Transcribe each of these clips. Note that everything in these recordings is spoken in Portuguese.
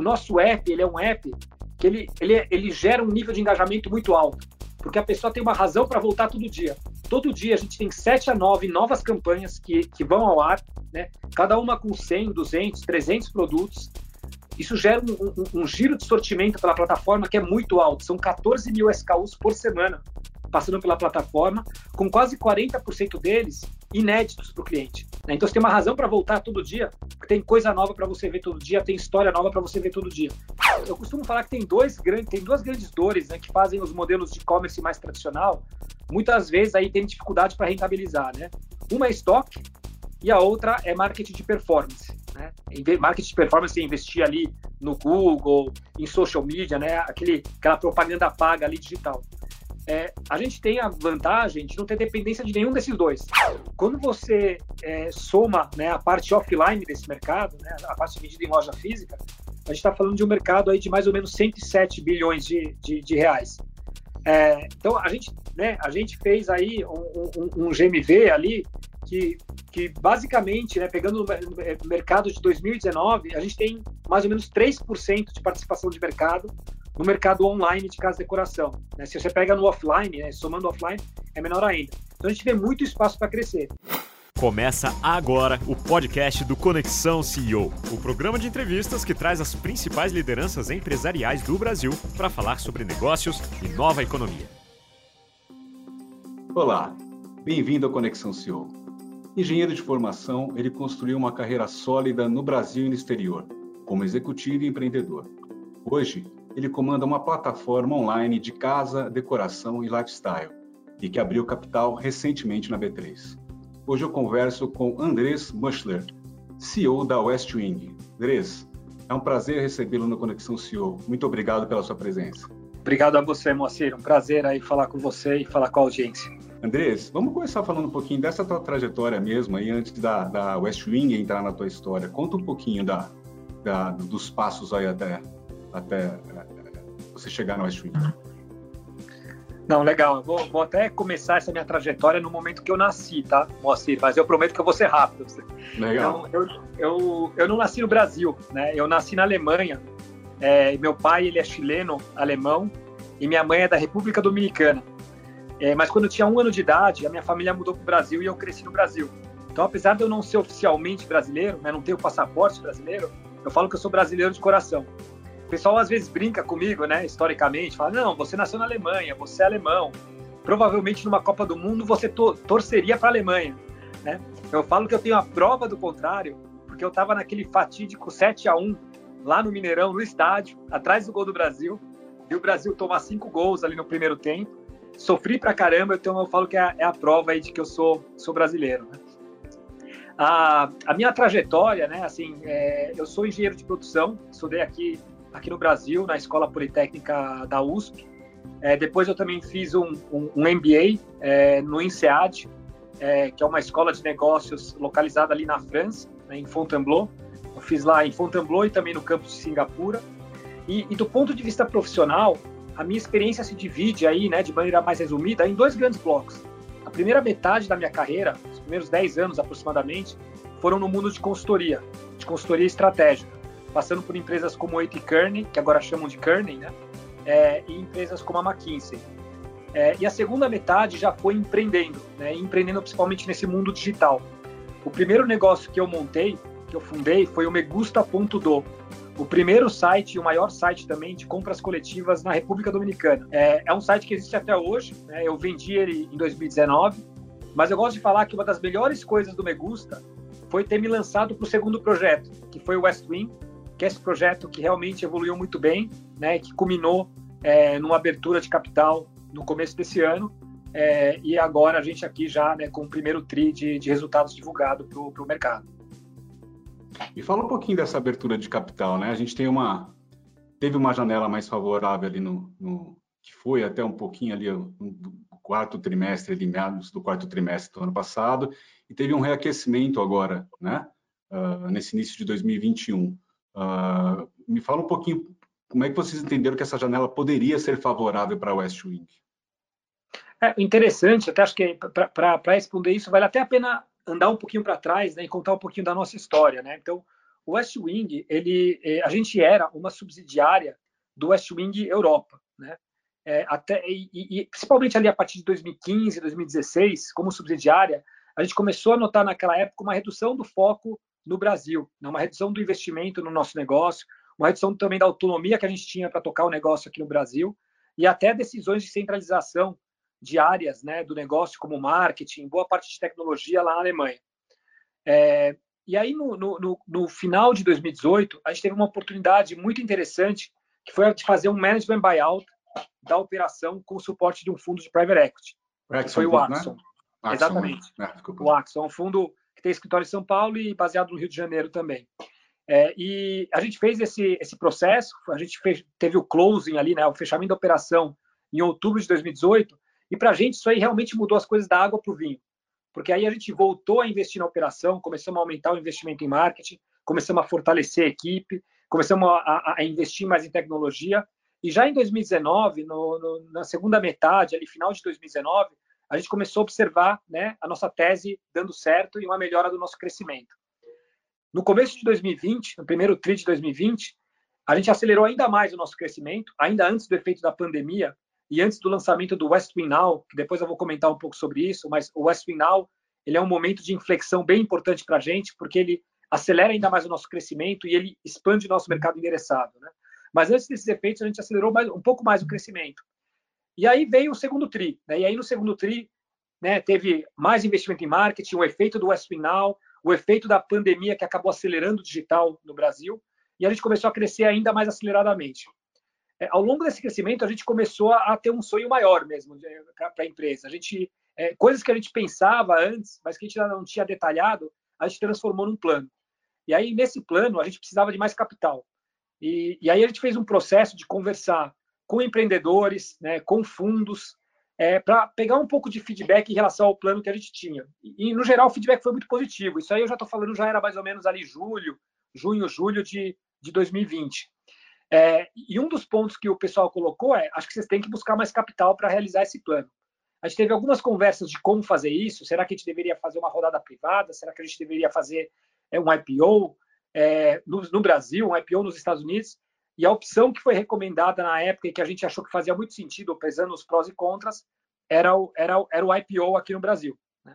o nosso app, ele é um app que ele, ele, ele gera um nível de engajamento muito alto, porque a pessoa tem uma razão para voltar todo dia. Todo dia a gente tem 7 a 9 novas campanhas que, que vão ao ar, né? cada uma com 100, 200, 300 produtos. Isso gera um, um, um giro de sortimento pela plataforma que é muito alto, são 14 mil SKUs por semana passando pela plataforma, com quase 40% deles inéditos para o cliente. Né? Então você tem uma razão para voltar todo dia, tem coisa nova para você ver todo dia, tem história nova para você ver todo dia. Eu costumo falar que tem dois grandes, tem duas grandes dores né, que fazem os modelos de e-commerce mais tradicional, muitas vezes aí tem dificuldade para rentabilizar, né? Uma é estoque e a outra é marketing de performance. Né? Marketing de performance é investir ali no Google, em social media, né? Aquele, aquela propaganda paga ali digital é, a gente tem a vantagem de não ter dependência de nenhum desses dois. Quando você é, soma né, a parte offline desse mercado, né, a parte vendida em loja física, a gente está falando de um mercado aí de mais ou menos 107 bilhões de, de, de reais. É, então a gente, né, a gente fez aí um, um, um GMV ali que, que basicamente, né, pegando o mercado de 2019, a gente tem mais ou menos 3% de participação de mercado no mercado online de casa de decoração. Né? Se você pega no offline, né, somando offline, é menor ainda. Então a gente vê muito espaço para crescer. Começa agora o podcast do Conexão CEO, o programa de entrevistas que traz as principais lideranças empresariais do Brasil para falar sobre negócios e nova economia. Olá, bem-vindo ao Conexão CEO. Engenheiro de formação, ele construiu uma carreira sólida no Brasil e no exterior, como executivo e empreendedor. Hoje, ele comanda uma plataforma online de casa, decoração e lifestyle, e que abriu capital recentemente na B3. Hoje eu converso com Andrés Muschler, CEO da Westwing. Andrés, é um prazer recebê-lo no Conexão CEO. Muito obrigado pela sua presença. Obrigado a você, Moacir. Um prazer aí falar com você e falar com a audiência. Andrés, vamos começar falando um pouquinho dessa tua trajetória mesmo aí, antes da, da Westwing entrar na tua história. Conta um pouquinho da, da dos passos aí até até você chegar no West Wing? Não, legal. Eu vou, vou, até começar essa minha trajetória no momento que eu nasci, tá, Moacir? Mas eu prometo que eu vou ser rápido. Legal. Então, eu, eu, eu não nasci no Brasil, né? Eu nasci na Alemanha. É, meu pai, ele é chileno, alemão, e minha mãe é da República Dominicana. É, mas quando eu tinha um ano de idade, a minha família mudou para o Brasil e eu cresci no Brasil. Então, apesar de eu não ser oficialmente brasileiro, né, não ter o passaporte brasileiro, eu falo que eu sou brasileiro de coração. Pessoal às vezes brinca comigo, né, historicamente, fala: não, você nasceu na Alemanha, você é alemão. Provavelmente numa Copa do Mundo você to torceria para a Alemanha. Né? Eu falo que eu tenho a prova do contrário, porque eu estava naquele fatídico 7 a 1 lá no Mineirão, no estádio, atrás do gol do Brasil, e o Brasil tomar cinco gols ali no primeiro tempo. Sofri pra caramba, então eu falo que é a, é a prova aí de que eu sou, sou brasileiro. Né? A, a, minha trajetória, né, assim, é, eu sou engenheiro de produção, estudei aqui aqui no Brasil, na Escola Politécnica da USP. É, depois eu também fiz um, um, um MBA é, no INSEAD, é, que é uma escola de negócios localizada ali na França, né, em Fontainebleau. Eu fiz lá em Fontainebleau e também no campus de Singapura. E, e, do ponto de vista profissional, a minha experiência se divide aí, né, de maneira mais resumida, em dois grandes blocos. A primeira metade da minha carreira, os primeiros 10 anos aproximadamente, foram no mundo de consultoria, de consultoria estratégica passando por empresas como a Kearney, que agora chamam de Kearney, né? É, e empresas como a McKinsey. É, e a segunda metade já foi empreendendo, né? empreendendo principalmente nesse mundo digital. O primeiro negócio que eu montei, que eu fundei, foi o Megusta.do, o primeiro site o maior site também de compras coletivas na República Dominicana. É, é um site que existe até hoje, né? eu vendi ele em 2019, mas eu gosto de falar que uma das melhores coisas do Megusta foi ter me lançado para o segundo projeto, que foi o West Wing, que é esse projeto que realmente evoluiu muito bem, né, que culminou é, numa abertura de capital no começo desse ano, é, e agora a gente aqui já né, com o primeiro TRI de, de resultados divulgado para o mercado. E fala um pouquinho dessa abertura de capital, né? A gente tem uma teve uma janela mais favorável ali no, no que foi até um pouquinho ali no quarto trimestre, ali meados do quarto trimestre do ano passado, e teve um reaquecimento agora, né? Uh, nesse início de 2021. Uh, me fala um pouquinho como é que vocês entenderam que essa janela poderia ser favorável para a West Wing? É interessante, até acho que para responder isso vale até a pena andar um pouquinho para trás né, e contar um pouquinho da nossa história. Né? Então, o West Wing, ele, é, a gente era uma subsidiária do West Wing Europa, né? É, até e, e, principalmente ali a partir de 2015, 2016, como subsidiária, a gente começou a notar naquela época uma redução do foco no Brasil, né? uma redução do investimento no nosso negócio, uma redução também da autonomia que a gente tinha para tocar o negócio aqui no Brasil e até decisões de centralização de áreas né, do negócio, como marketing, boa parte de tecnologia lá na Alemanha. É, e aí, no, no, no, final de 2018, a gente teve uma oportunidade muito interessante, que foi a de fazer um management buyout da operação com o suporte de um fundo de private equity. Axon, foi o Axon. Né? Exatamente. É, o Axon, um fundo que tem escritório em São Paulo e baseado no Rio de Janeiro também. É, e a gente fez esse, esse processo, a gente fez, teve o closing ali, né, o fechamento da operação em outubro de 2018, e para a gente isso aí realmente mudou as coisas da água para o vinho. Porque aí a gente voltou a investir na operação, começamos a aumentar o investimento em marketing, começamos a fortalecer a equipe, começamos a, a, a investir mais em tecnologia. E já em 2019, no, no, na segunda metade, ali final de 2019, a gente começou a observar né, a nossa tese dando certo e uma melhora do nosso crescimento. No começo de 2020, no primeiro TRI de 2020, a gente acelerou ainda mais o nosso crescimento, ainda antes do efeito da pandemia e antes do lançamento do West Wing Now, que depois eu vou comentar um pouco sobre isso, mas o West Wing Now ele é um momento de inflexão bem importante para a gente, porque ele acelera ainda mais o nosso crescimento e ele expande o nosso mercado endereçado. Né? Mas antes desses efeitos, a gente acelerou mais, um pouco mais o crescimento. E aí veio o segundo TRI. Né? E aí no segundo TRI né, teve mais investimento em marketing, o efeito do West Now, o efeito da pandemia que acabou acelerando o digital no Brasil, e a gente começou a crescer ainda mais aceleradamente. É, ao longo desse crescimento, a gente começou a, a ter um sonho maior mesmo para a empresa. A gente, é, coisas que a gente pensava antes, mas que a gente não tinha detalhado, a gente transformou num plano. E aí, nesse plano, a gente precisava de mais capital. E, e aí a gente fez um processo de conversar com empreendedores, né, com fundos, é, para pegar um pouco de feedback em relação ao plano que a gente tinha. E, no geral, o feedback foi muito positivo. Isso aí eu já estou falando, já era mais ou menos ali julho, junho, julho de, de 2020. É, e um dos pontos que o pessoal colocou é: acho que vocês têm que buscar mais capital para realizar esse plano. A gente teve algumas conversas de como fazer isso. Será que a gente deveria fazer uma rodada privada? Será que a gente deveria fazer é, um IPO é, no, no Brasil, um IPO nos Estados Unidos? E a opção que foi recomendada na época e que a gente achou que fazia muito sentido, pesando os prós e contras, era o, era, era o IPO aqui no Brasil. Né?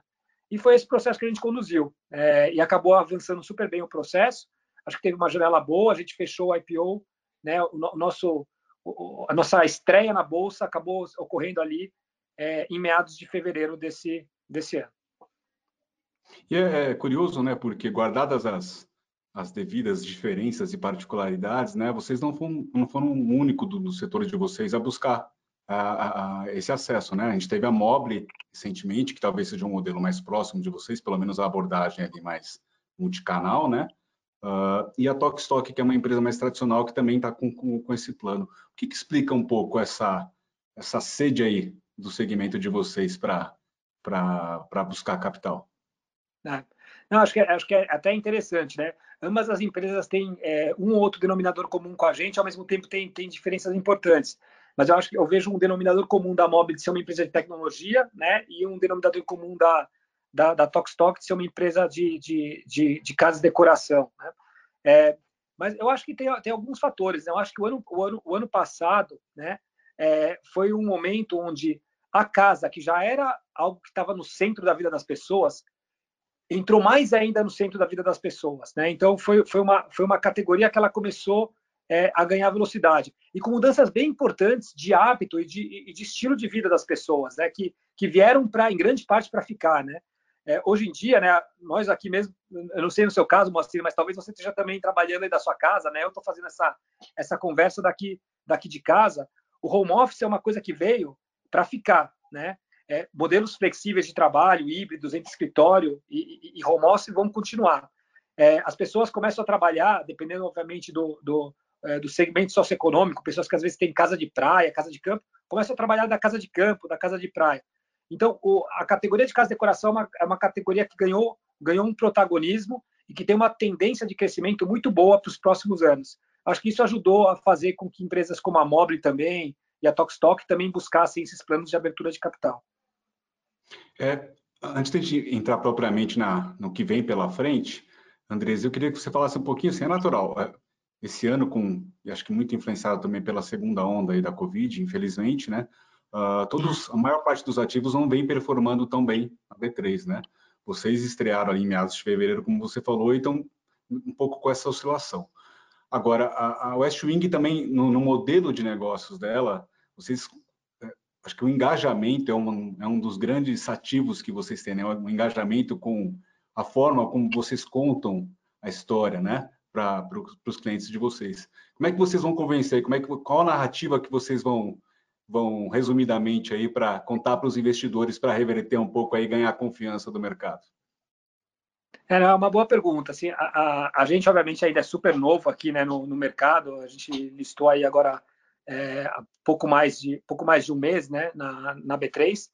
E foi esse processo que a gente conduziu. É, e acabou avançando super bem o processo. Acho que teve uma janela boa, a gente fechou o IPO, né? o, o nosso, o, a nossa estreia na Bolsa acabou ocorrendo ali é, em meados de fevereiro desse, desse ano. E é, é curioso, né, porque guardadas as, as devidas diferenças e particularidades, né? Vocês não foram, não foram o único do, do setor de vocês a buscar a, a, esse acesso, né? A gente teve a Mobile recentemente, que talvez seja um modelo mais próximo de vocês, pelo menos a abordagem ali mais multicanal, né? Uh, e a Tokstok, que é uma empresa mais tradicional, que também está com, com, com, esse plano. O que, que, explica um pouco essa, essa sede aí do segmento de vocês para buscar capital? Ah, não, acho que, é, acho que é até interessante, né? Ambas as empresas têm é, um ou outro denominador comum com a gente, ao mesmo tempo tem, tem diferenças importantes. Mas eu acho que eu vejo um denominador comum da Mob de ser uma empresa de tecnologia, né? E um denominador comum da, da, da Tokstok de ser uma empresa de, de, de, de de decoração, né? É, mas eu acho que tem, tem alguns fatores. Né? Eu acho que o ano, o ano, o ano passado né, é, foi um momento onde a casa, que já era algo que estava no centro da vida das pessoas, entrou mais ainda no centro da vida das pessoas. Né? Então, foi, foi, uma, foi uma categoria que ela começou é, a ganhar velocidade. E com mudanças bem importantes de hábito e de, e de estilo de vida das pessoas, né? que, que vieram, pra, em grande parte, para ficar. Né? É, hoje em dia, né, nós aqui mesmo, eu não sei no seu caso, Moacir, mas talvez você esteja também trabalhando aí da sua casa, né? Eu estou fazendo essa, essa conversa daqui, daqui de casa. O home office é uma coisa que veio para ficar, né? É, modelos flexíveis de trabalho, híbridos entre escritório e, e, e home office vão continuar. É, as pessoas começam a trabalhar, dependendo, obviamente, do, do, é, do segmento socioeconômico, pessoas que às vezes têm casa de praia, casa de campo, começam a trabalhar da casa de campo, da casa de praia. Então, o, a categoria de casa de decoração é uma, é uma categoria que ganhou, ganhou um protagonismo e que tem uma tendência de crescimento muito boa para os próximos anos. Acho que isso ajudou a fazer com que empresas como a Mobile também e a Tokstok também buscassem esses planos de abertura de capital. É, antes de entrar propriamente na, no que vem pela frente, Andres, eu queria que você falasse um pouquinho, assim, é natural. É, esse ano, com, acho que muito influenciado também pela segunda onda aí da Covid, infelizmente, né? Uh, todos, a maior parte dos ativos não vem performando tão bem na B3, né? Vocês estrearam ali em meados de fevereiro, como você falou, e estão um pouco com essa oscilação. Agora, a, a West Wing também, no, no, modelo de negócios dela, vocês, acho que o engajamento é um, é um dos grandes ativos que vocês têm, né? O engajamento com a forma como vocês contam a história, né? Para os clientes de vocês. Como é que vocês vão convencer? Como é que, qual a narrativa que vocês vão, vão resumidamente aí para contar para os investidores para reverter um pouco aí ganhar a confiança do mercado? É, é uma boa pergunta. Assim, a, a, a, gente, obviamente, ainda é super novo aqui né, no, no mercado. A gente listou aí agora é, pouco, mais de, pouco mais de um mês né, na, na B3.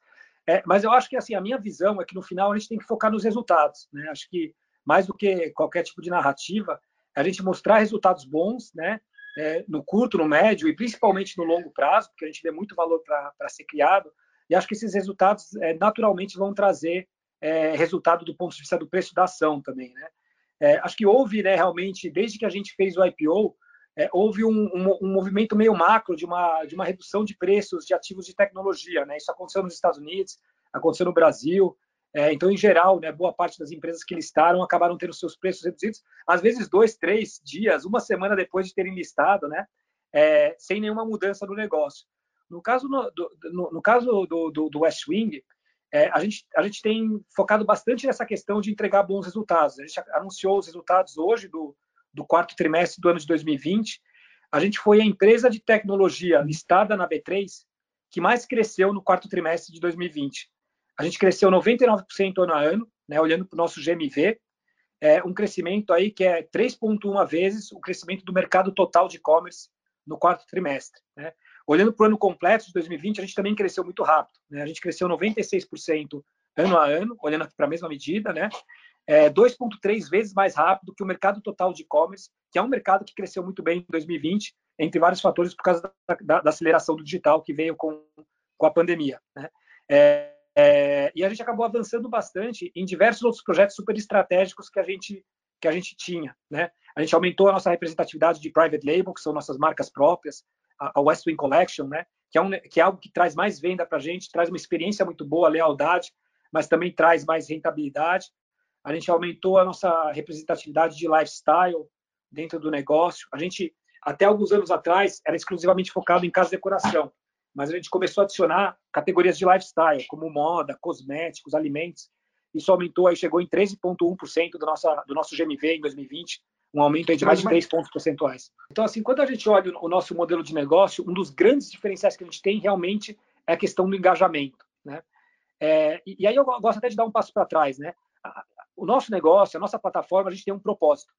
É, mas eu acho que assim a minha visão é que no final a gente tem que focar nos resultados. Né? Acho que mais do que qualquer tipo de narrativa, a gente mostrar resultados bons né, é, no curto, no médio e principalmente no longo prazo, porque a gente vê muito valor para ser criado. E acho que esses resultados é, naturalmente vão trazer é, resultado do ponto de vista do preço da ação também, né? É, acho que houve, né, realmente, desde que a gente fez o IPO, é, houve um, um, um, movimento meio macro de uma, de uma redução de preços de ativos de tecnologia, né? Isso aconteceu nos Estados Unidos, aconteceu no Brasil. É, então, em geral, né, boa parte das empresas que listaram acabaram tendo seus preços reduzidos, às vezes dois, três dias, uma semana depois de terem listado, né? É, sem nenhuma mudança no negócio. No caso, no, do, no, no caso do, do, do West Wing, é, a, gente, a gente tem focado bastante nessa questão de entregar bons resultados. A gente anunciou os resultados hoje do, do quarto trimestre do ano de 2020. A gente foi a empresa de tecnologia listada na B3 que mais cresceu no quarto trimestre de 2020. A gente cresceu 99% ano a ano, né, olhando para o nosso GMV, é um crescimento aí que é 3,1 vezes o crescimento do mercado total de e-commerce no quarto trimestre. Né? Olhando para o ano completo de 2020, a gente também cresceu muito rápido. Né? A gente cresceu 96% ano a ano, olhando para a mesma medida, né? É 2,3 vezes mais rápido que o mercado total de e-commerce, que é um mercado que cresceu muito bem em 2020, entre vários fatores, por causa da, da, da aceleração do digital que veio com, com a pandemia. Né? É, é, e a gente acabou avançando bastante em diversos outros projetos super estratégicos que a gente que a gente tinha, né? A gente aumentou a nossa representatividade de private label, que são nossas marcas próprias a West Wing Collection, né? Que é, um, que é algo que traz mais venda para a gente, traz uma experiência muito boa, lealdade, mas também traz mais rentabilidade. A gente aumentou a nossa representatividade de lifestyle dentro do negócio. A gente, até alguns anos atrás, era exclusivamente focado em casa de decoração, mas a gente começou a adicionar categorias de lifestyle, como moda, cosméticos, alimentos. Isso aumentou, aí chegou em 13,1% do, nossa, do nosso GMV em 2020, um aumento de mais de 3 pontos percentuais. Então, assim, quando a gente olha o nosso modelo de negócio, um dos grandes diferenciais que a gente tem realmente é a questão do engajamento, né? É, e, e, aí eu gosto até de dar um passo para trás, né? O nosso negócio, a nossa plataforma, a gente tem um propósito.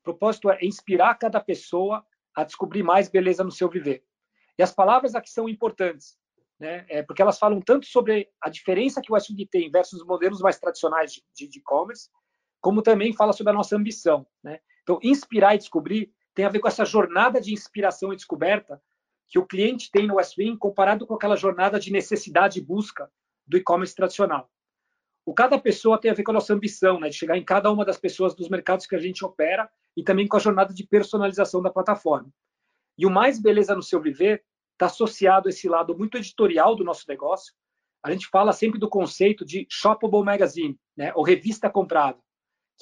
O propósito é inspirar cada pessoa a descobrir mais beleza no seu viver. E as palavras aqui são importantes, né? É porque elas falam tanto sobre a diferença que o SUG tem versus os modelos mais tradicionais de e-commerce, como também fala sobre a nossa ambição, né? Então, inspirar e descobrir tem a ver com essa jornada de inspiração e descoberta que o cliente tem no Westwing comparado com aquela jornada de necessidade e busca do e-commerce tradicional. O cada pessoa tem a ver com a nossa ambição, né, de chegar em cada uma das pessoas dos mercados que a gente opera e também com a jornada de personalização da plataforma. E o mais beleza no seu viver está associado a esse lado muito editorial do nosso negócio. A gente fala sempre do conceito de shoppable magazine, né, ou revista comprada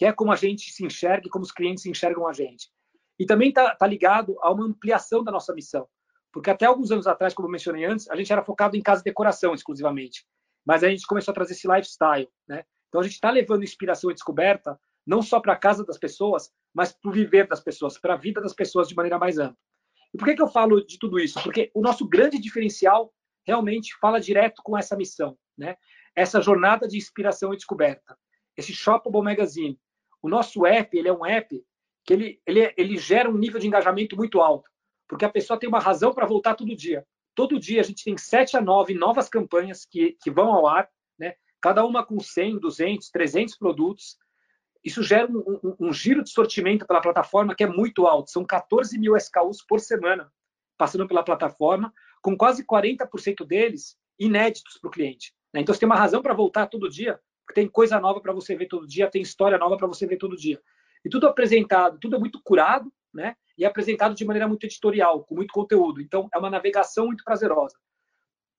que é como a gente se enxerga e como os clientes enxergam a gente. E também está tá ligado a uma ampliação da nossa missão. Porque até alguns anos atrás, como mencionei antes, a gente era focado em casa de decoração exclusivamente. Mas a gente começou a trazer esse lifestyle. Né? Então a gente está levando inspiração e descoberta não só para a casa das pessoas, mas para o viver das pessoas, para a vida das pessoas de maneira mais ampla. E por que, que eu falo de tudo isso? Porque o nosso grande diferencial realmente fala direto com essa missão, né? essa jornada de inspiração e descoberta. Esse Shoppable Magazine, o nosso app, ele é um app que ele, ele, ele gera um nível de engajamento muito alto, porque a pessoa tem uma razão para voltar todo dia. Todo dia a gente tem 7 a 9 novas campanhas que, que vão ao ar, né? cada uma com 100, 200, 300 produtos. Isso gera um, um, um giro de sortimento pela plataforma que é muito alto. São 14 mil SKUs por semana passando pela plataforma, com quase 40% deles inéditos para o cliente. Né? Então, você tem uma razão para voltar todo dia, tem coisa nova para você ver todo dia, tem história nova para você ver todo dia. E tudo apresentado, tudo é muito curado, né? E é apresentado de maneira muito editorial, com muito conteúdo. Então, é uma navegação muito prazerosa.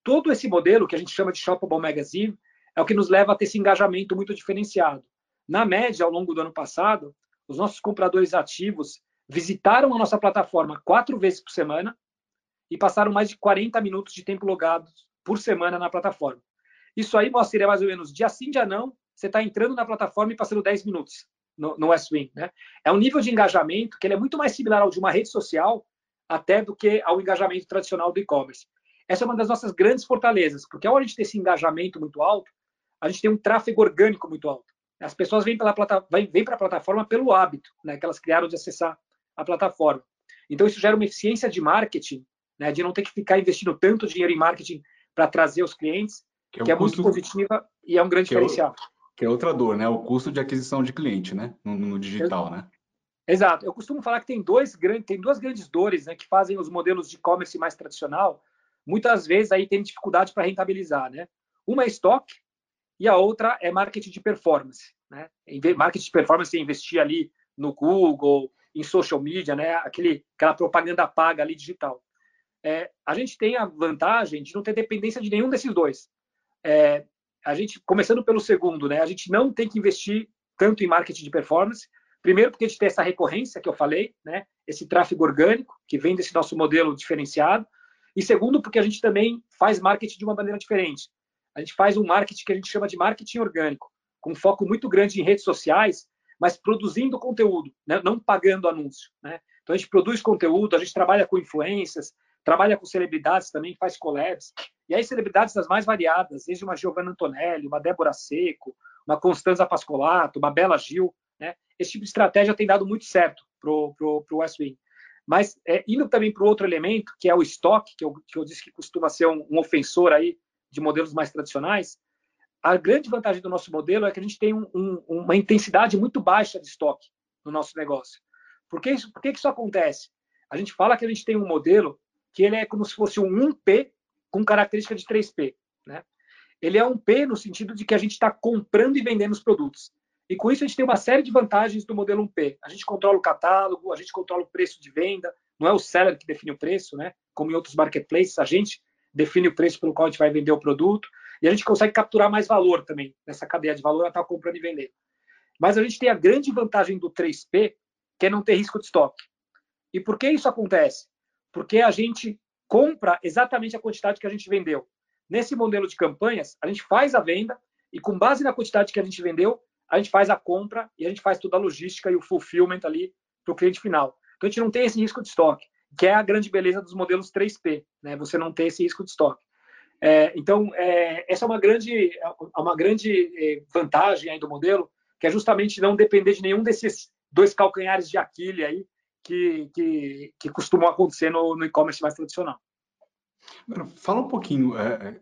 Todo esse modelo, que a gente chama de Shoppable Magazine, é o que nos leva a ter esse engajamento muito diferenciado. Na média, ao longo do ano passado, os nossos compradores ativos visitaram a nossa plataforma quatro vezes por semana e passaram mais de 40 minutos de tempo logados por semana na plataforma. Isso aí mostra mais ou menos dia sim, dia não, você está entrando na plataforma e passando 10 minutos no, no Westwing. Né? É um nível de engajamento que ele é muito mais similar ao de uma rede social até do que ao engajamento tradicional do e-commerce. Essa é uma das nossas grandes fortalezas, porque ao a gente ter esse engajamento muito alto, a gente tem um tráfego orgânico muito alto. As pessoas vêm para a plataforma pelo hábito né, que elas criaram de acessar a plataforma. Então, isso gera uma eficiência de marketing, né, de não ter que ficar investindo tanto dinheiro em marketing para trazer os clientes, que é, que é custo... muito positiva e é um grande que diferencial. É o... Que é outra dor, né? O custo de aquisição de cliente, né? No, no digital, né? Exato. Eu costumo falar que tem, dois tem duas grandes dores né, que fazem os modelos de e-commerce mais tradicional, muitas vezes aí tem dificuldade para rentabilizar, né? Uma é estoque e a outra é marketing de performance, né? Marketing de performance é investir ali no Google, em social media, né? Aquele, aquela propaganda paga ali digital. É, a gente tem a vantagem de não ter dependência de nenhum desses dois. É, a gente, começando pelo segundo, né? A gente não tem que investir tanto em marketing de performance. Primeiro, porque a gente tem essa recorrência que eu falei, né? Esse tráfego orgânico que vem desse nosso modelo diferenciado. E segundo, porque a gente também faz marketing de uma maneira diferente. A gente faz um marketing que a gente chama de marketing orgânico, com foco muito grande em redes sociais, mas produzindo conteúdo, né? não pagando anúncio. Né? Então a gente produz conteúdo, a gente trabalha com influências, trabalha com celebridades também, faz collabs. E aí celebridades das mais variadas, desde uma Giovanna Antonelli, uma Débora Seco, uma Constanza Pascolato, uma Bela Gil. Né? Esse tipo de estratégia tem dado muito certo para o West Wing. Mas é, indo também para o outro elemento, que é o estoque, que eu, que eu disse que costuma ser um, um, ofensor aí de modelos mais tradicionais, a grande vantagem do nosso modelo é que a gente tem um, um, uma intensidade muito baixa de estoque no nosso negócio. Por que, isso, por que isso acontece? A gente fala que a gente tem um modelo que ele é como se fosse um 1P com característica de 3P. Né? Ele é um P no sentido de que a gente está comprando e vendendo os produtos. E com isso a gente tem uma série de vantagens do modelo 1P. A gente controla o catálogo, a gente controla o preço de venda, não é o seller que define o preço, né? Como em outros marketplaces, a gente define o preço pelo qual a gente vai vender o produto e a gente consegue capturar mais valor também nessa cadeia de valor, estar tá comprando e vendendo. Mas a gente tem a grande vantagem do 3P, que é não ter risco de estoque. E por que isso acontece? Porque a gente compra exatamente a quantidade que a gente vendeu. Nesse modelo de campanhas, a gente faz a venda e com base na quantidade que a gente vendeu, a gente faz a compra e a gente faz toda a logística e o fulfillment ali para o cliente final. Então a gente não tem esse risco de estoque, que é a grande beleza dos modelos 3P, né? Você não tem esse risco de estoque. É, então é, essa é uma grande, é uma grande é, vantagem aí do modelo, que é justamente não depender de nenhum desses dois calcanhares de Aquiles aí que, que, que costumam acontecer no, no e-commerce mais tradicional. Fala um pouquinho, é, é,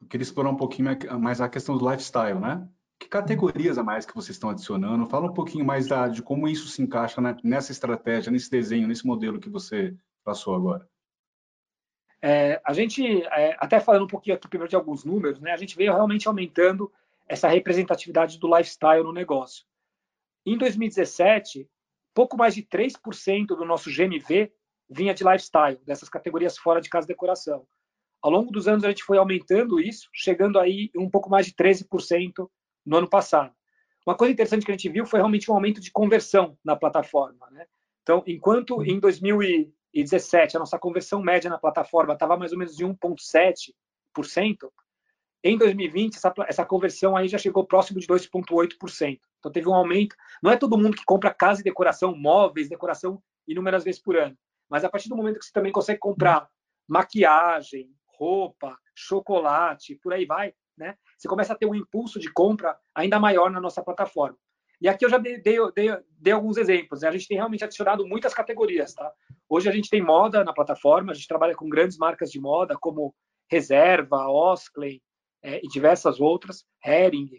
eu queria explorar um pouquinho mais a questão do lifestyle, né? Que categorias a mais que vocês estão adicionando? Fala um pouquinho mais da, de como isso se encaixa né, nessa estratégia, nesse desenho, nesse modelo que você passou agora. É, a gente, é, até falando um pouquinho aqui primeiro de alguns números, né, a gente veio realmente aumentando essa representatividade do lifestyle no negócio. Em 2017, pouco mais de 3% do nosso GMV vinha de lifestyle, dessas categorias fora de casa e decoração. Ao longo dos anos, a gente foi aumentando isso, chegando aí um pouco mais de 13% no ano passado. Uma coisa interessante que a gente viu foi realmente um aumento de conversão na plataforma. Né? Então, enquanto em 2017 a nossa conversão média na plataforma estava mais ou menos de 1,7%, em 2020 essa, essa conversão aí já chegou próximo de 2,8%. Então teve um aumento. Não é todo mundo que compra casa e decoração, móveis, decoração inúmeras vezes por ano. Mas a partir do momento que você também consegue comprar maquiagem, roupa, chocolate, por aí vai, né? Você começa a ter um impulso de compra ainda maior na nossa plataforma. E aqui eu já dei, dei, dei, dei alguns exemplos. Né? A gente tem realmente adicionado muitas categorias, tá? Hoje a gente tem moda na plataforma, a gente trabalha com grandes marcas de moda como Reserva, Oskley é, e diversas outras, Hering.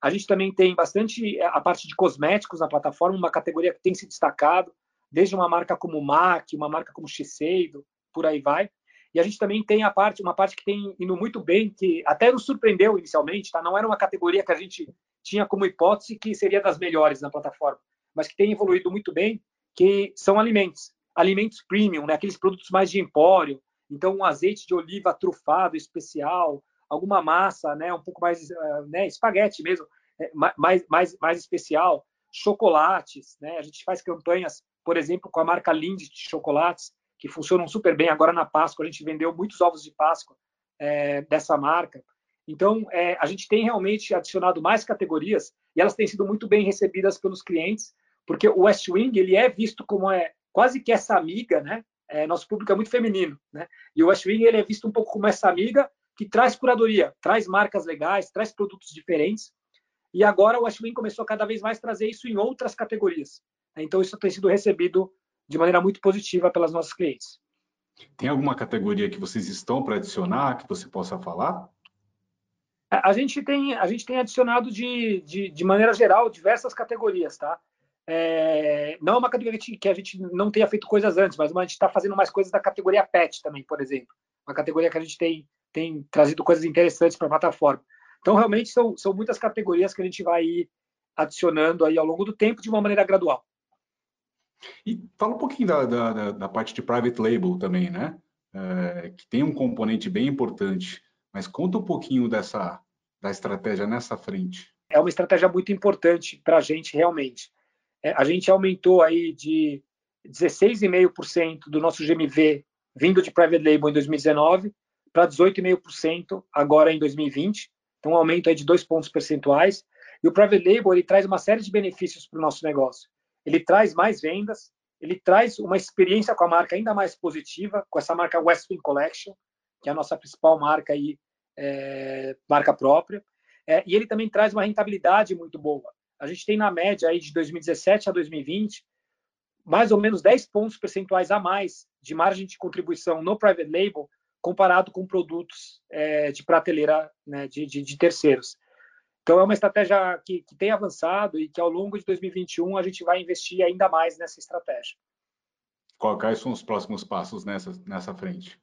A gente também tem bastante a parte de cosméticos na plataforma, uma categoria que tem se destacado, desde uma marca como MAC, uma marca como Shiseido, por aí vai. E a gente também tem a parte, uma parte que tem indo muito bem, que até nos surpreendeu inicialmente, tá? Não era uma categoria que a gente tinha como hipótese que seria das melhores na plataforma, mas que tem evoluído muito bem, que são alimentos, alimentos premium, né? aqueles produtos mais de empório. Então, um azeite de oliva trufado especial, alguma massa, né, um pouco mais, uh, né, espaguete mesmo, é, mais, mais, mais especial, chocolates, né? A gente faz campanhas, por exemplo, com a marca Lindt de chocolates, que funcionam super bem. Agora na Páscoa a gente vendeu muitos ovos de Páscoa é, dessa marca. Então, é, a gente tem realmente adicionado mais categorias e elas têm sido muito bem recebidas pelos clientes, porque o West Wing ele é visto como é quase que essa amiga, né? É, nosso público é muito feminino, né? E o West Wing ele é visto um pouco como essa amiga que traz curadoria, traz marcas legais, traz produtos diferentes. E agora o West Wing começou a cada vez mais trazer isso em outras categorias. Então isso tem sido recebido de maneira muito positiva pelas nossas clientes. Tem alguma categoria que vocês estão para adicionar que você possa falar? A gente tem, a gente tem adicionado de, de, de maneira geral diversas categorias, tá? É, não é uma categoria que a gente não tenha feito coisas antes, mas a gente está fazendo mais coisas da categoria pet também, por exemplo. Uma categoria que a gente tem, tem trazido coisas interessantes para a plataforma. Então, realmente, são, são muitas categorias que a gente vai ir adicionando aí ao longo do tempo de uma maneira gradual. E fala um pouquinho da, da, da parte de private label também, né? É, que tem um componente bem importante, mas conta um pouquinho dessa da estratégia nessa frente. É uma estratégia muito importante para a gente realmente. É, a gente aumentou aí de 16,5% do nosso GMV vindo de private label em 2019 para 18,5% agora em 2020. Então, um aumento aí de dois pontos percentuais. E o private label ele traz uma série de benefícios para o nosso negócio ele traz mais vendas, ele traz uma experiência com a marca ainda mais positiva, com essa marca Westwing Collection, que é a nossa principal marca aí, é, marca própria, é, e ele também traz uma rentabilidade muito boa. A gente tem na média aí de 2017 a 2020 mais ou menos 10 pontos percentuais a mais de margem de contribuição no private label comparado com produtos é, de prateleira né, de, de, de terceiros. Então, é uma estratégia que, que, tem avançado e que ao longo de 2021 a gente vai investir ainda mais nessa estratégia. Quais são os próximos passos nessa, nessa frente?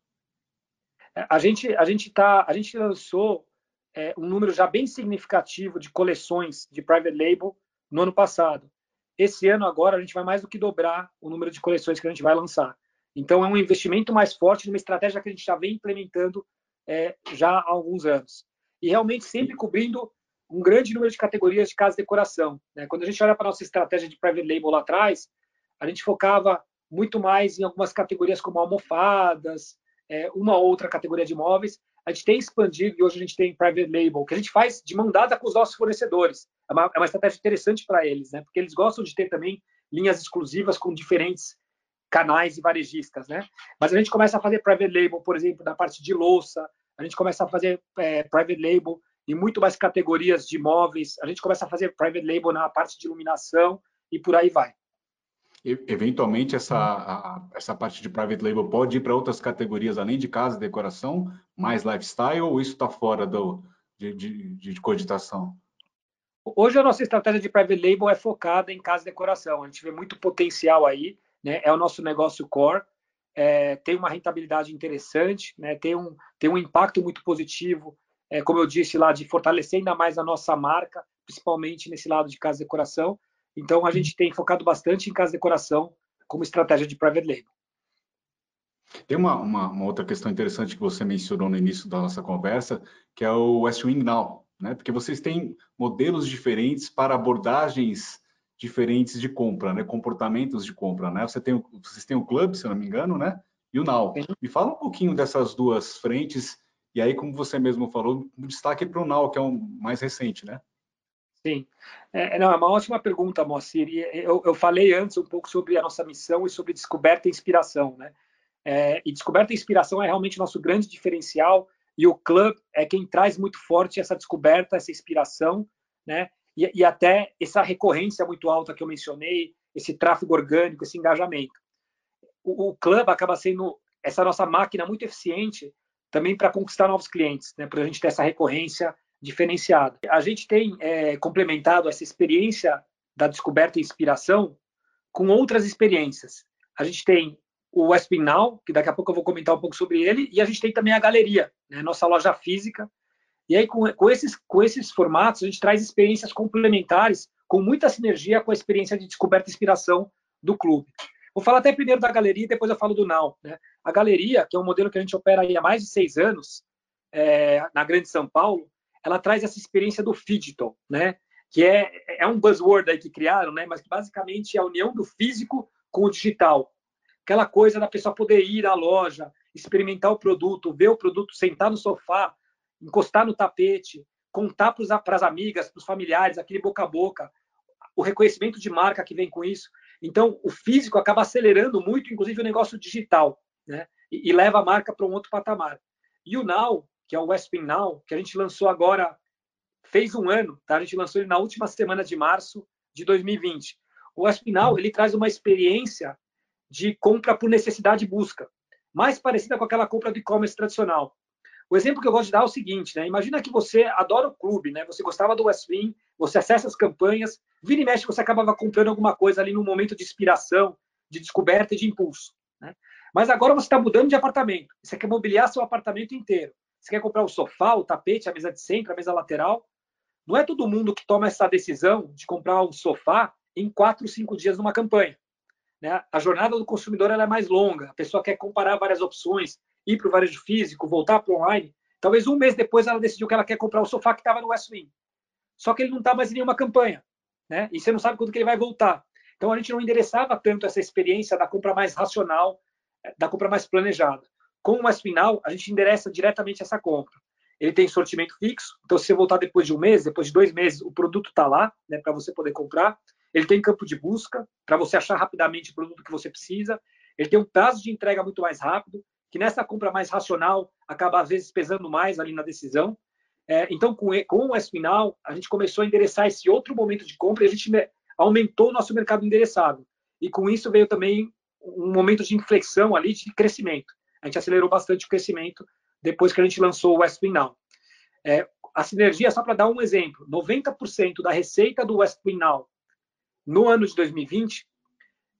A gente, a gente, tá, a gente lançou é, um número já bem significativo de coleções de private label no ano passado. Esse ano, agora, a gente vai mais do que dobrar o número de coleções que a gente vai lançar. Então, é um investimento mais forte numa estratégia que a gente já vem implementando é, já há alguns anos. E realmente sempre cobrindo um grande número de categorias de casa de decoração. Né? Quando a gente olha para a nossa estratégia de private label lá atrás, a gente focava muito mais em algumas categorias como almofadas, é, uma outra categoria de móveis. A gente tem expandido e hoje a gente tem private label, que a gente faz de mão dada com os nossos fornecedores. É uma, é uma estratégia interessante para eles, né? porque eles gostam de ter também linhas exclusivas com diferentes canais e varejistas. Né? Mas a gente começa a fazer private label, por exemplo, na parte de louça, a gente começa a fazer é, private label e muito mais categorias de imóveis. A gente começa a fazer private label na parte de iluminação e por aí vai. E, eventualmente, essa, a, essa parte de private label pode ir para outras categorias, além de casa e decoração, mais lifestyle, ou isso está fora do, de, de, de cogitação? Hoje a nossa estratégia de private label é focada em casa e decoração. A gente vê muito potencial aí, né? É o nosso negócio core, é, tem uma rentabilidade interessante, né? Tem um tem um impacto muito positivo é, como eu disse lá, de fortalecer ainda mais a nossa marca, principalmente nesse lado de casa de decoração. Então, a gente tem focado bastante em casa de decoração como estratégia de private label. Tem uma, uma, uma, outra questão interessante que você mencionou no início da nossa conversa, que é o West Wing Now, né? Porque vocês têm modelos diferentes para abordagens diferentes de compra, né? Comportamentos de compra, né? Você tem, vocês têm o Club, se eu não me engano, né? E o Now. Me fala um pouquinho dessas duas frentes e aí, como você mesmo falou, um destaque para o Now, que é o mais recente, né? Sim. É, não, é uma ótima pergunta, Moacir. Eu, eu falei antes um pouco sobre a nossa missão e sobre descoberta e inspiração, né? É, e descoberta e inspiração é realmente nosso grande diferencial e o club é quem traz muito forte essa descoberta, essa inspiração, né? E, e até essa recorrência muito alta que eu mencionei, esse tráfego orgânico, esse engajamento. O, o club acaba sendo essa nossa máquina muito eficiente também para conquistar novos clientes, né, para a gente ter essa recorrência diferenciada. A gente tem é, complementado essa experiência da descoberta e inspiração com outras experiências. A gente tem o Westpin Now, que daqui a pouco eu vou comentar um pouco sobre ele, e a gente tem também a galeria, né, nossa loja física. E aí, com, com, esses, com esses formatos, a gente traz experiências complementares com muita sinergia com a experiência de descoberta e inspiração do clube. Vou falar até primeiro da galeria e depois eu falo do Now. Né? A galeria, que é um modelo que a gente opera há mais de seis anos, é, na Grande São Paulo, ela traz essa experiência do digital, né? que é, é um buzzword aí que criaram, né? mas basicamente é a união do físico com o digital. Aquela coisa da pessoa poder ir à loja, experimentar o produto, ver o produto, sentar no sofá, encostar no tapete, contar para as amigas, para os familiares, aquele boca a boca, o reconhecimento de marca que vem com isso. Então, o físico acaba acelerando muito, inclusive, o negócio digital, né? E, e leva a marca para um outro patamar. E o Now, que é o Westwing Now, que a gente lançou agora, fez um ano, tá? A gente lançou ele na última semana de março de 2020. O Westwing Now, ele traz uma experiência de compra por necessidade e busca, mais parecida com aquela compra do e-commerce tradicional. O exemplo que eu gosto de dar é o seguinte, né? Imagina que você adora o clube, né? Você gostava do Westwing, você acessa as campanhas, vira e mexe, você acabava comprando alguma coisa ali no momento de inspiração, de descoberta e de impulso. Né? Mas agora você está mudando de apartamento, você quer mobiliar seu apartamento inteiro. Você quer comprar o sofá, o tapete, a mesa de centro, a mesa lateral. Não é todo mundo que toma essa decisão de comprar um sofá em quatro, cinco dias numa campanha. Né? A jornada do consumidor é mais longa. A pessoa quer comparar várias opções, ir para o varejo físico, voltar para o online. Talvez um mês depois ela decidiu que ela quer comprar o sofá que estava no West Wing. Só que ele não está mais em nenhuma campanha. Né? E você não sabe quando que ele vai voltar. Então a gente não endereçava tanto essa experiência da compra mais racional, da compra mais planejada. Com o mais final, a gente endereça diretamente essa compra. Ele tem sortimento fixo, então se você voltar depois de um mês, depois de dois meses, o produto está lá, né, para você poder comprar. Ele tem campo de busca, para você achar rapidamente o produto que você precisa. Ele tem um prazo de entrega muito mais rápido, que nessa compra mais racional acaba às vezes pesando mais ali na decisão. É, então, com, com o S-Final, a gente começou a endereçar esse outro momento de compra e a gente aumentou o nosso mercado endereçado. E com isso veio também um momento de inflexão ali de crescimento. A gente acelerou bastante o crescimento depois que a gente lançou o Westwing. É, a sinergia, só para dar um exemplo, 90% da receita do Westwing no ano de 2020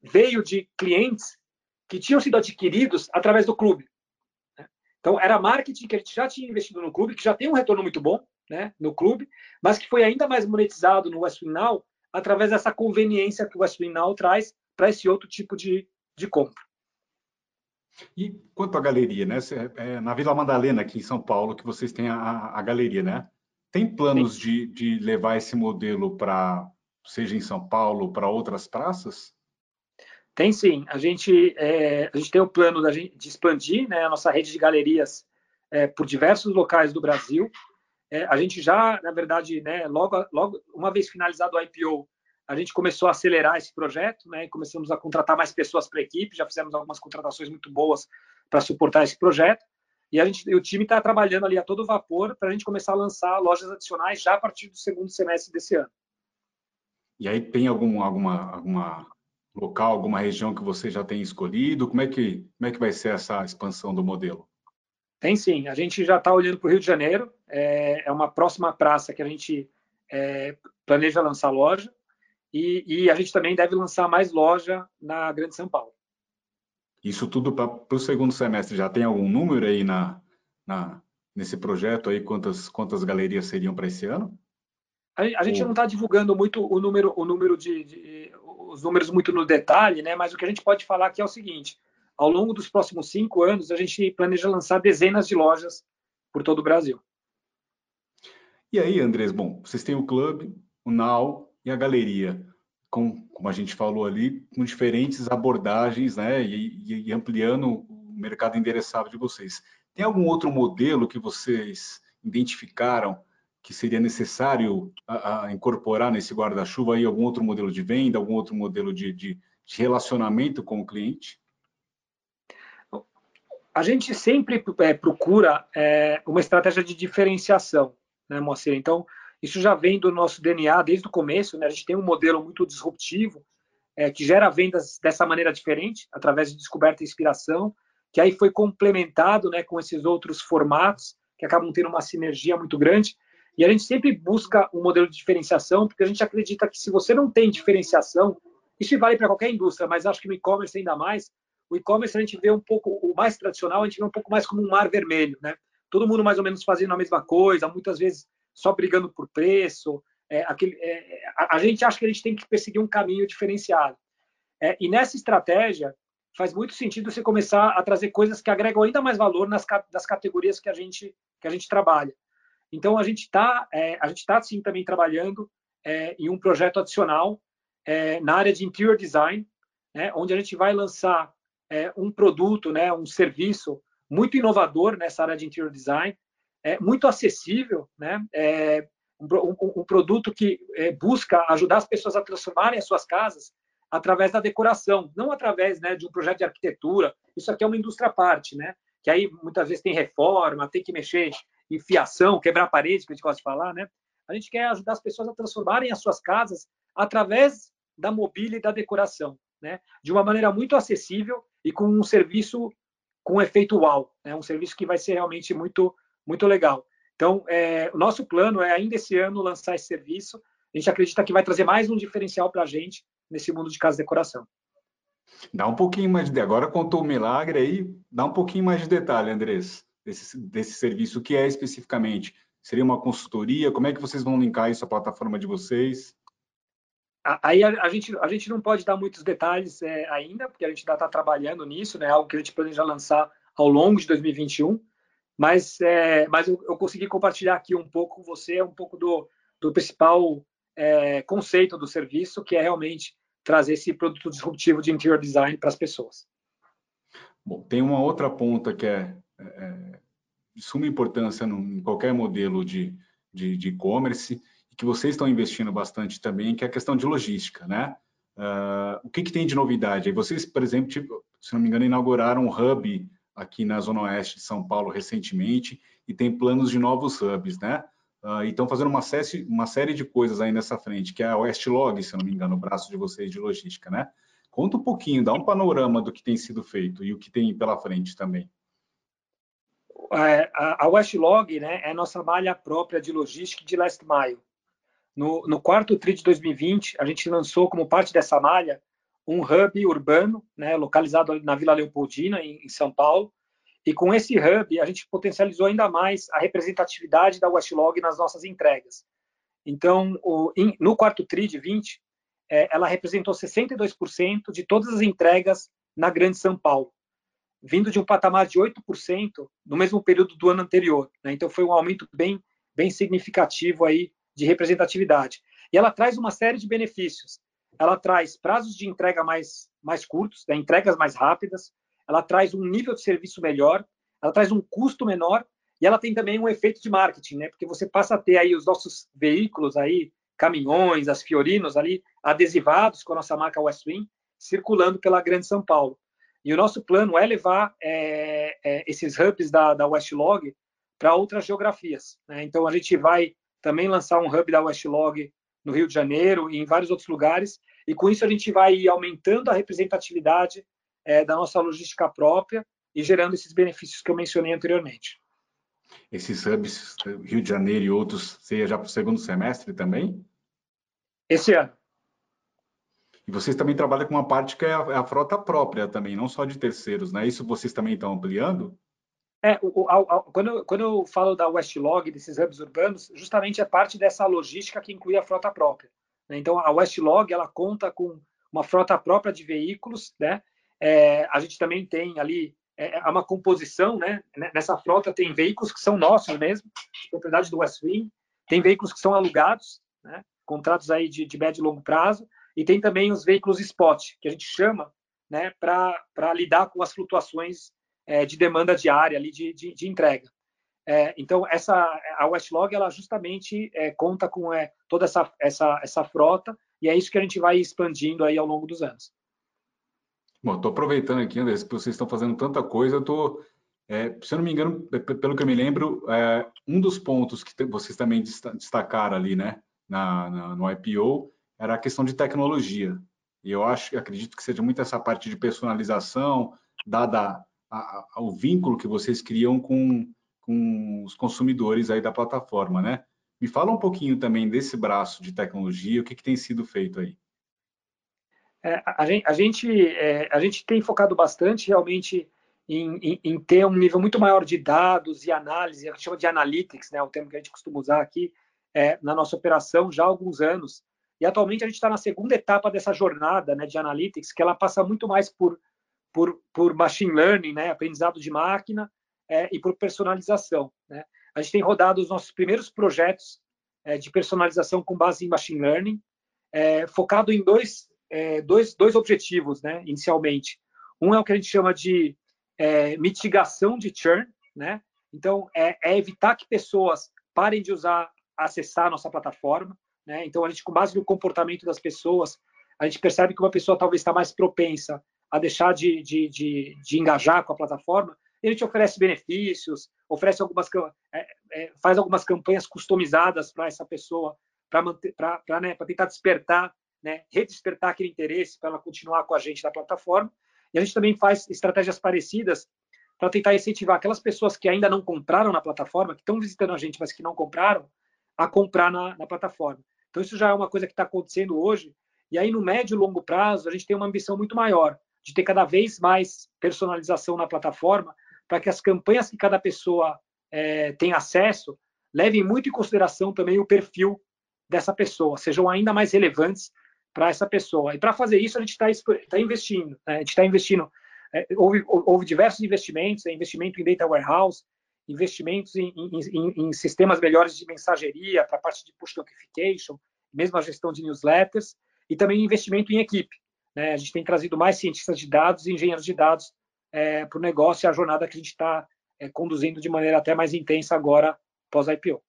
veio de clientes que tinham sido adquiridos através do clube. Né? Então, era marketing que a gente já tinha investido no clube, que já tem um retorno muito bom né, no clube, mas que foi ainda mais monetizado no Westwing Now através dessa conveniência que o Westwing Now traz para esse outro tipo de, de compra. E quanto à galeria, né? É na Vila Madalena, aqui em São Paulo, que vocês têm a, a galeria, né? Tem planos de, de, levar esse modelo para, seja em São Paulo, para outras praças? Tem sim. A gente, é, a gente tem o plano da gente, de expandir né, a nossa rede de galerias é, por diversos locais do Brasil. É, a gente já, na verdade, né, logo, logo, uma vez finalizado o IPO, a gente começou a acelerar esse projeto, né? Começamos a contratar mais pessoas para a equipe. Já fizemos algumas contratações muito boas para suportar esse projeto. E a gente, o time está trabalhando ali a todo vapor para a gente começar a lançar lojas adicionais já a partir do segundo semestre desse ano. E aí tem algum alguma alguma local, alguma região que você já tem escolhido? Como é que como é que vai ser essa expansão do modelo? Tem sim. A gente já está olhando para o Rio de Janeiro. É, é, uma próxima praça que a gente é, planeja lançar loja. E, e, a gente também deve lançar mais loja na Grande São Paulo. Isso tudo para o segundo semestre. Já tem algum número aí na, na, nesse projeto aí? Quantas, quantas galerias seriam para esse ano? A, a gente Ou... não está divulgando muito o número, o número de, de, os números muito no detalhe, né? Mas o que a gente pode falar aqui é o seguinte: ao longo dos próximos cinco anos, a gente planeja lançar dezenas de lojas por todo o Brasil. E aí, Andrés, bom, vocês têm o clube, o Now, e a galeria, com, como a gente falou ali, com diferentes abordagens, né, e, e ampliando o mercado endereçável de vocês. Tem algum outro modelo que vocês identificaram que seria necessário a, a incorporar nesse guarda-chuva aí algum outro modelo de venda, algum outro modelo de, de, de relacionamento com o cliente? A gente sempre é, procura é, uma estratégia de diferenciação, né, Moacir? Então, isso já vem do nosso DNA desde o começo, né? A gente tem um modelo muito disruptivo é, que gera vendas dessa maneira diferente, através de descoberta e inspiração, que aí foi complementado, né, com esses outros formatos que acabam tendo uma sinergia muito grande. E a gente sempre busca um modelo de diferenciação, porque a gente acredita que se você não tem diferenciação, isso vale para qualquer indústria, mas acho que no e-commerce ainda mais. O e-commerce a gente vê um pouco, o mais tradicional, a gente vê um pouco mais como um mar vermelho, né? Todo mundo mais ou menos fazendo a mesma coisa, muitas vezes só brigando por preço, é, aquele, é, a, a, gente acha que a gente tem que perseguir um caminho diferenciado. É, e nessa estratégia, faz muito sentido você começar a trazer coisas que agregam ainda mais valor nas das categorias que a gente que a gente trabalha. Então a gente está é, a gente está sim também trabalhando é, em um projeto adicional é, na área de interior design, né, onde a gente vai lançar é, um produto, né, um serviço muito inovador nessa área de interior design, é, muito acessível, né, é, um, um, um, produto que busca ajudar as pessoas a transformarem as suas casas através da decoração, não através né, de um projeto de arquitetura. Isso aqui é uma indústria à parte, né? Que aí muitas vezes tem reforma, tem que mexer em fiação, quebrar parede, que a gente gosta de falar, né? A gente quer ajudar as pessoas a transformarem as suas casas através da mobília e da decoração, né? De uma maneira muito acessível e com um serviço com efeito uau, né? Um serviço que vai ser realmente muito muito legal. Então, é, o nosso plano é ainda esse ano lançar esse serviço. A gente acredita que vai trazer mais um diferencial para a gente nesse mundo de casa de decoração. Dá um pouquinho mais de agora contou o milagre aí, dá um pouquinho mais de detalhe, Andrés, desse, desse serviço o que é especificamente. Seria uma consultoria? Como é que vocês vão linkar isso à plataforma de vocês? Aí a, a gente, a gente não pode dar muitos detalhes é, ainda, porque a gente ainda está trabalhando nisso, né? Algo que a gente planeja lançar ao longo de 2021. Mas, é, mas eu, eu, consegui compartilhar aqui um pouco com você, um pouco do, do principal é, conceito do serviço, que é realmente trazer esse produto disruptivo de interior design para as pessoas. Bom, tem uma outra ponta que é, de suma importância em qualquer modelo de e-commerce e que vocês estão investindo bastante também, que é a questão de logística, né? Uh, o que, que, tem de novidade? Vocês, por exemplo, tipo, se não me engano, inauguraram um hub aqui na Zona Oeste de São Paulo recentemente e tem planos de novos hubs, né? Uh, e estão fazendo uma série, uma série de coisas aí nessa frente, que é a Westlog, se não me engano, o braço de vocês de logística, né? Conta um pouquinho, dá um panorama do que tem sido feito e o que tem pela frente também. É, a Westlog né, é nossa malha própria de logística de last mile. No, no quarto TRI de 2020, a gente lançou como parte dessa malha um hub urbano, né, localizado na Vila Leopoldina, em, em São Paulo, e com esse hub, a gente potencializou ainda mais a representatividade da Westlog nas nossas entregas. Então, o, in, no quarto TRI de 20, é, ela representou 62% de todas as entregas na Grande São Paulo, vindo de um patamar de 8% no mesmo período do ano anterior. Né? Então, foi um aumento bem, bem significativo aí de representatividade. E ela traz uma série de benefícios. Ela traz prazos de entrega mais, mais curtos, né? entregas mais rápidas, ela traz um nível de serviço melhor, ela traz um custo menor e ela tem também um efeito de marketing, né? Porque você passa a ter aí os nossos veículos aí, caminhões, as Fiorinos ali adesivados com a nossa marca Westwing, circulando pela Grande São Paulo. E o nosso plano é levar é, é, esses hubs da, da Westlog para outras geografias. Né? Então a gente vai também lançar um hub da Westlog no Rio de Janeiro e em vários outros lugares. E com isso a gente vai aumentando a representatividade é, da nossa logística própria e gerando esses benefícios que eu mencionei anteriormente. Esses hubs, Rio de Janeiro e outros, seja já para o segundo semestre também? Esse ano. E vocês também trabalham com uma parte que é a, é a frota própria também, não só de terceiros, né? Isso vocês também estão ampliando? É, o, o, quando, eu, quando eu falo da Westlog, desses hubs urbanos, justamente é parte dessa logística que inclui a frota própria. Né? Então, a Westlog, ela conta com uma frota própria de veículos, né? É, a gente também tem ali é, é uma composição, né? Nessa frota tem veículos que são nossos mesmo, propriedade do Westwing, tem veículos que são alugados, né? Contratos aí de, de médio e longo prazo, e tem também os veículos spot, que a gente chama, né? Para lidar com as flutuações é, de demanda diária ali de, de, de entrega. É, então essa a Westlog ela justamente é, conta com é, toda essa, essa essa frota e é isso que a gente vai expandindo aí ao longo dos anos. Bom, estou aproveitando aqui, André, que vocês estão fazendo tanta coisa, eu estou, é, se eu não me engano, pelo que eu me lembro, é, um dos pontos que vocês também destacaram ali, né, na, na, no IPO, era a questão de tecnologia. E eu acho, acredito que seja muito essa parte de personalização, dada a, a, o vínculo que vocês criam com, com os consumidores aí da plataforma, né? Me fala um pouquinho também desse braço de tecnologia, o que, que tem sido feito aí? É, a, gente, a, gente, é, a gente tem focado bastante realmente em, em, em, ter um nível muito maior de dados e análise, a gente chama de analytics, né, o termo que a gente costuma usar aqui, é, na nossa operação já há alguns anos. E atualmente a gente está na segunda etapa dessa jornada né, de analytics, que ela passa muito mais por, por, por machine learning, né, aprendizado de máquina, é, e por personalização. Né? A gente tem rodado os nossos primeiros projetos é, de personalização com base em machine learning, é, focado em dois, é, dois, dois objetivos, né, inicialmente. Um é o que a gente chama de é, mitigação de churn, né? Então, é, é, evitar que pessoas parem de usar, acessar a nossa plataforma, né? Então, a gente, com base no comportamento das pessoas, a gente percebe que uma pessoa talvez está mais propensa a deixar de, de, de, de engajar com a plataforma, a gente oferece benefícios, oferece algumas é, é, faz algumas campanhas customizadas para essa pessoa, para né, tentar despertar, né, redespertar aquele interesse para ela continuar com a gente na plataforma. E a gente também faz estratégias parecidas para tentar incentivar aquelas pessoas que ainda não compraram na plataforma, que estão visitando a gente, mas que não compraram, a comprar na, na plataforma. Então, isso já é uma coisa que está acontecendo hoje. E aí, no médio e longo prazo, a gente tem uma ambição muito maior de ter cada vez mais personalização na plataforma, para que as campanhas que cada pessoa é, tem acesso levem muito em consideração também o perfil dessa pessoa, sejam ainda mais relevantes para essa pessoa. E para fazer isso, a gente está tá investindo. Né? A gente está investindo. É, houve, houve, diversos investimentos, é, investimento em data warehouse, investimentos em, em, em sistemas melhores de mensageria para a parte de push notification, mesmo a gestão de newsletters, e também investimento em equipe. Né? A gente tem trazido mais cientistas de dados e engenheiros de dados é, para o negócio e a jornada que a gente está é, conduzindo de maneira até mais intensa agora pós-IPO.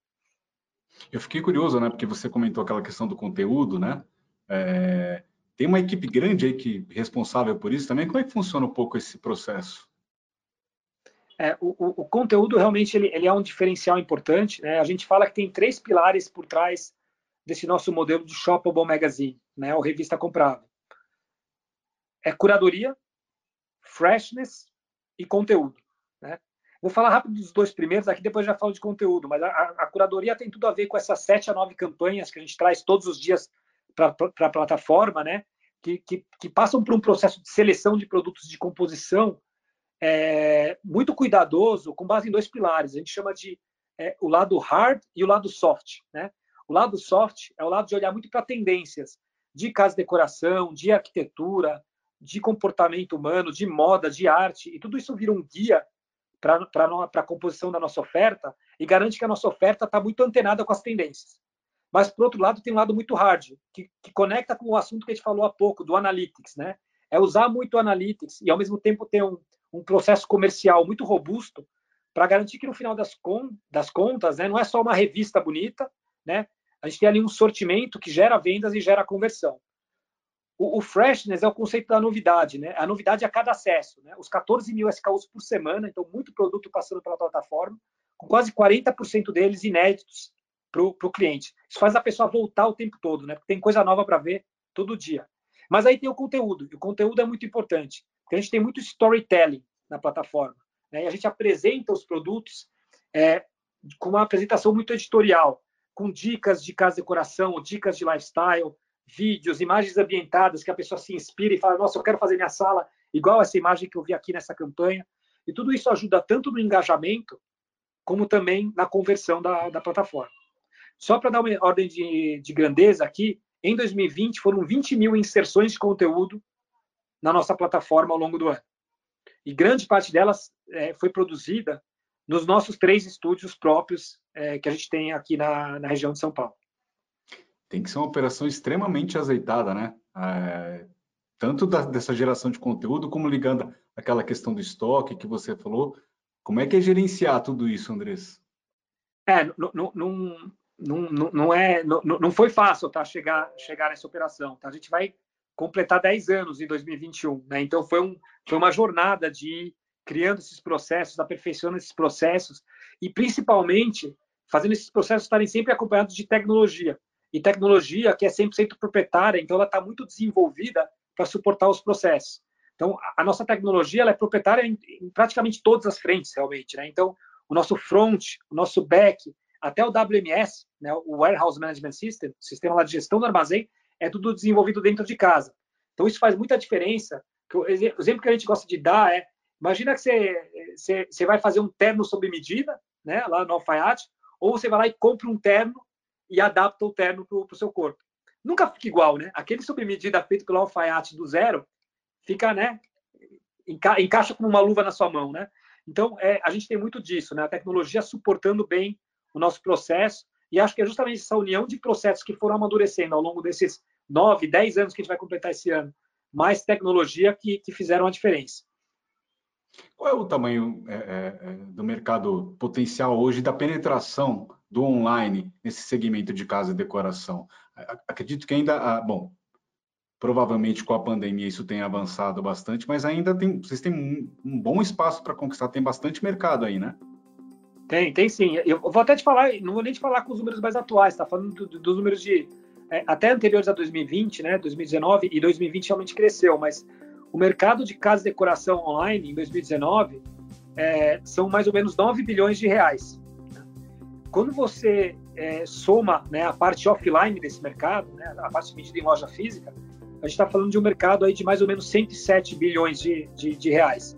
Eu fiquei curioso, né, porque você comentou aquela questão do conteúdo, né? É, tem uma equipe grande aí que responsável por isso também. Como é que funciona um pouco esse processo? É, o, o, conteúdo realmente ele, ele, é um diferencial importante. Né? A gente fala que tem três pilares por trás desse nosso modelo de shoppable magazine, né? ou revista comprável. É curadoria, freshness e conteúdo. Né? Vou falar rápido dos dois primeiros, aqui depois já falo de conteúdo, mas a, a, curadoria tem tudo a ver com essas sete a nove campanhas que a gente traz todos os dias para a plataforma, né? Que, que, que, passam por um processo de seleção de produtos de composição é, muito cuidadoso, com base em dois pilares. A gente chama de é, o lado hard e o lado soft. Né? O lado soft é o lado de olhar muito para tendências de casa de decoração, de arquitetura, de comportamento humano, de moda, de arte, e tudo isso vira um guia para a composição da nossa oferta e garante que a nossa oferta está muito antenada com as tendências. Mas, por outro lado, tem um lado muito hard, que, que, conecta com o assunto que a gente falou há pouco, do analytics. Né? É usar muito o analytics e, ao mesmo tempo, ter um, um processo comercial muito robusto para garantir que, no final das, con das contas, né, não é só uma revista bonita, né? a gente tem ali um sortimento que gera vendas e gera conversão. O, o, freshness é o conceito da novidade, né? A novidade é a cada acesso, né? Os 14 mil SKUs por semana, então muito produto passando pela plataforma, com quase 40% deles inéditos para o cliente. Isso faz a pessoa voltar o tempo todo, né? Porque tem coisa nova para ver todo dia. Mas aí tem o conteúdo, e o conteúdo é muito importante, a gente tem muito storytelling na plataforma, né? E a gente apresenta os produtos é, com uma apresentação muito editorial, com dicas de casa de decoração, dicas de lifestyle, vídeos, imagens ambientadas que a pessoa se inspira e fala: Nossa, eu quero fazer minha sala igual essa imagem que eu vi aqui nessa campanha. E tudo isso ajuda tanto no engajamento, como também na conversão da, da plataforma. Só para dar uma ordem de, de grandeza aqui, em 2020 foram 20 mil inserções de conteúdo na nossa plataforma ao longo do ano. E grande parte delas é, foi produzida nos nossos três estúdios próprios é, que a gente tem aqui na, na região de São Paulo tem que ser uma operação extremamente azeitada, né? É, tanto da, dessa geração de conteúdo, como ligando aquela questão do estoque que você falou. Como é que é gerenciar tudo isso, Andrés? É, não, não, não, não, é, não, não foi fácil tá, chegar, chegar nessa operação. Tá? A gente vai completar 10 anos em 2021. Né? Então, foi, um, foi uma jornada de criando esses processos, aperfeiçoando esses processos e, principalmente, fazendo esses processos estarem sempre acompanhados de tecnologia e tecnologia que é 100% proprietária, então ela está muito desenvolvida para suportar os processos. Então, a nossa tecnologia ela é proprietária em, em, praticamente todas as frentes, realmente. Né? Então, o nosso front, o nosso back, até o WMS, né, o Warehouse Management System, o sistema de gestão do armazém, é tudo desenvolvido dentro de casa. Então, isso faz muita diferença. O exemplo que a gente gosta de dar é, imagina que você, você, você vai fazer um terno sob medida, né, lá no Alfaiate, ou você vai lá e compra um terno e adapta o terno para o seu corpo. Nunca fica igual, né? Aquele sob medida feito pelo alfaiate do zero fica, né? Enca encaixa como uma luva na sua mão, né? Então, é, a gente tem muito disso, né? A tecnologia suportando bem o nosso processo e acho que é justamente essa união de processos que foram amadurecendo ao longo desses nove, dez anos que a gente vai completar esse ano, mais tecnologia que, que fizeram a diferença. Qual é o tamanho é, é, é do mercado potencial hoje da penetração do online nesse segmento de casa e decoração? Acredito que ainda, ah, bom, provavelmente com a pandemia isso tem avançado bastante, mas ainda tem, vocês têm um, bom espaço para conquistar, tem bastante mercado aí, né? Tem, tem sim. Eu vou até te falar, não vou nem te falar com os números mais atuais, tá falando do, dos números de até anteriores a 2020, né? 2019 e 2020 realmente cresceu, mas o mercado de casa e decoração online em 2019 é, são mais ou menos 9 bilhões de reais. Quando você é, soma né, a parte offline desse mercado, né, a parte medida em loja física, a gente está falando de um mercado aí de mais ou menos 107 bilhões de, de, de reais.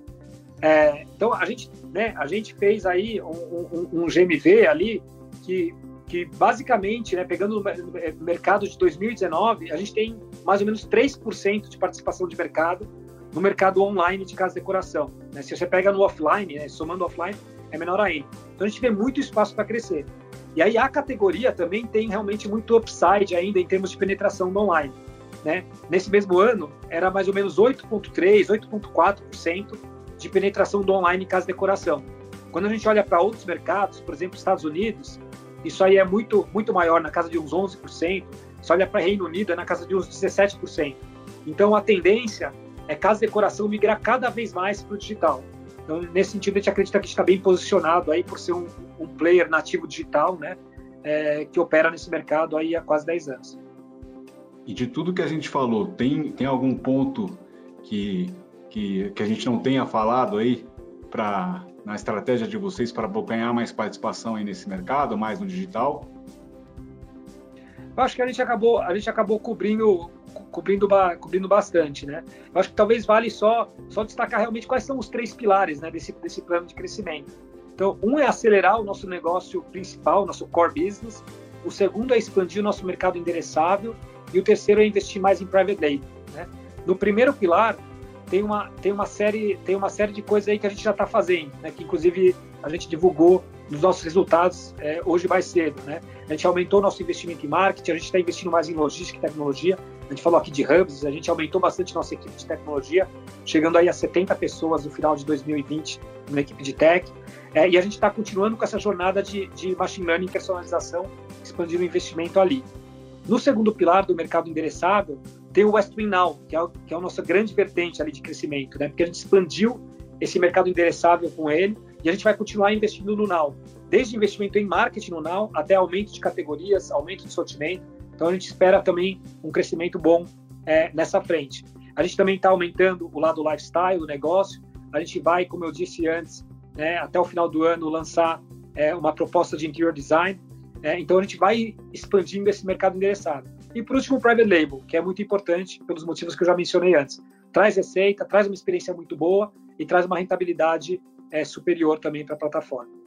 É, então a gente, né, a gente fez aí um, um, um GMV ali que que basicamente, né, pegando o mercado de 2019, a gente tem mais ou menos 3% de participação de mercado no mercado online de casa de decoração. Né? Se você pega no offline, né, somando offline, é menor ainda. Então a gente vê muito espaço para crescer. E aí a categoria também tem realmente muito upside ainda em termos de penetração no online. Né? Nesse mesmo ano, era mais ou menos 8,3%, 8,4% de penetração do online em casa de decoração. Quando a gente olha para outros mercados, por exemplo, Estados Unidos, isso aí é muito, muito maior, na casa de uns 11%. Se olha para Reino Unido, é na casa de uns 17%. Então, a tendência é casa de decoração migrar cada vez mais para o digital. Então, nesse sentido, a gente acredita que está bem posicionado aí por ser um, um player nativo digital, né, é, que opera nesse mercado aí há quase 10 anos. E de tudo que a gente falou, tem, tem algum ponto que, que, que a gente não tenha falado aí para na estratégia de vocês para ganhar mais participação aí nesse mercado, mais no digital? Eu acho que a gente acabou, a gente acabou cobrindo, cobrindo, cobrindo bastante, né? Eu acho que talvez vale só, só destacar realmente quais são os três pilares, né, desse, desse plano de crescimento. Então, um é acelerar o nosso negócio principal, nosso core business. O segundo é expandir o nosso mercado endereçável e o terceiro é investir mais em private label. Né? No primeiro pilar, tem uma, tem uma série tem uma série de coisas aí que a gente já está fazendo, né? Que inclusive a gente divulgou nos nossos resultados é, hoje mais cedo, né? A gente aumentou nosso investimento em marketing, a gente está investindo mais em logística e tecnologia. A gente falou aqui de hubs, a gente aumentou bastante nossa equipe de tecnologia, chegando aí a 70 pessoas no final de 2020 na equipe de tech. É, e a gente está continuando com essa jornada de, de machine learning personalização, expandindo o investimento ali. No segundo pilar do mercado endereçável, tem o Westwing Now, que é, que é a nossa grande vertente ali de crescimento, né? Porque a gente expandiu esse mercado endereçável com ele e a gente vai continuar investindo no Now, desde investimento em marketing no Now até aumento de categorias, aumento de sortimento. Então a gente espera também um crescimento bom é, nessa frente. A gente também está aumentando o lado lifestyle do negócio. A gente vai, como eu disse antes, né, até o final do ano lançar é, uma proposta de interior design. É, então a gente vai expandindo esse mercado endereçado. E por último, o private label, que é muito importante pelos motivos que eu já mencionei antes. Traz receita, traz uma experiência muito boa e traz uma rentabilidade é, superior também para a plataforma.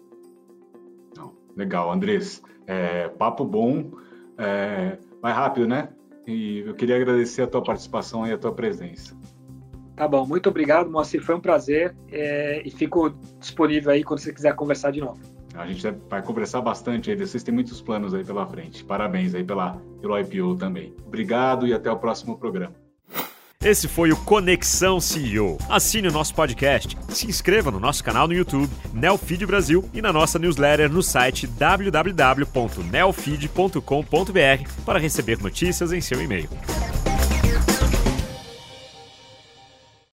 Legal, Andrés. É, papo bom, é, vai rápido, né? E eu queria agradecer a tua participação e a tua presença. Tá bom, muito obrigado, Moacir. Foi um prazer é, e fico disponível aí quando você quiser conversar de novo. A gente vai conversar bastante aí, vocês têm muitos planos aí pela frente. Parabéns aí pela, pelo IPO também. Obrigado e até o próximo programa. Esse foi o Conexão CEO. Assine o nosso podcast, se inscreva no nosso canal no YouTube, Nelfeed Brasil, e na nossa newsletter no site www.nelfeed.com.br para receber notícias em seu e-mail.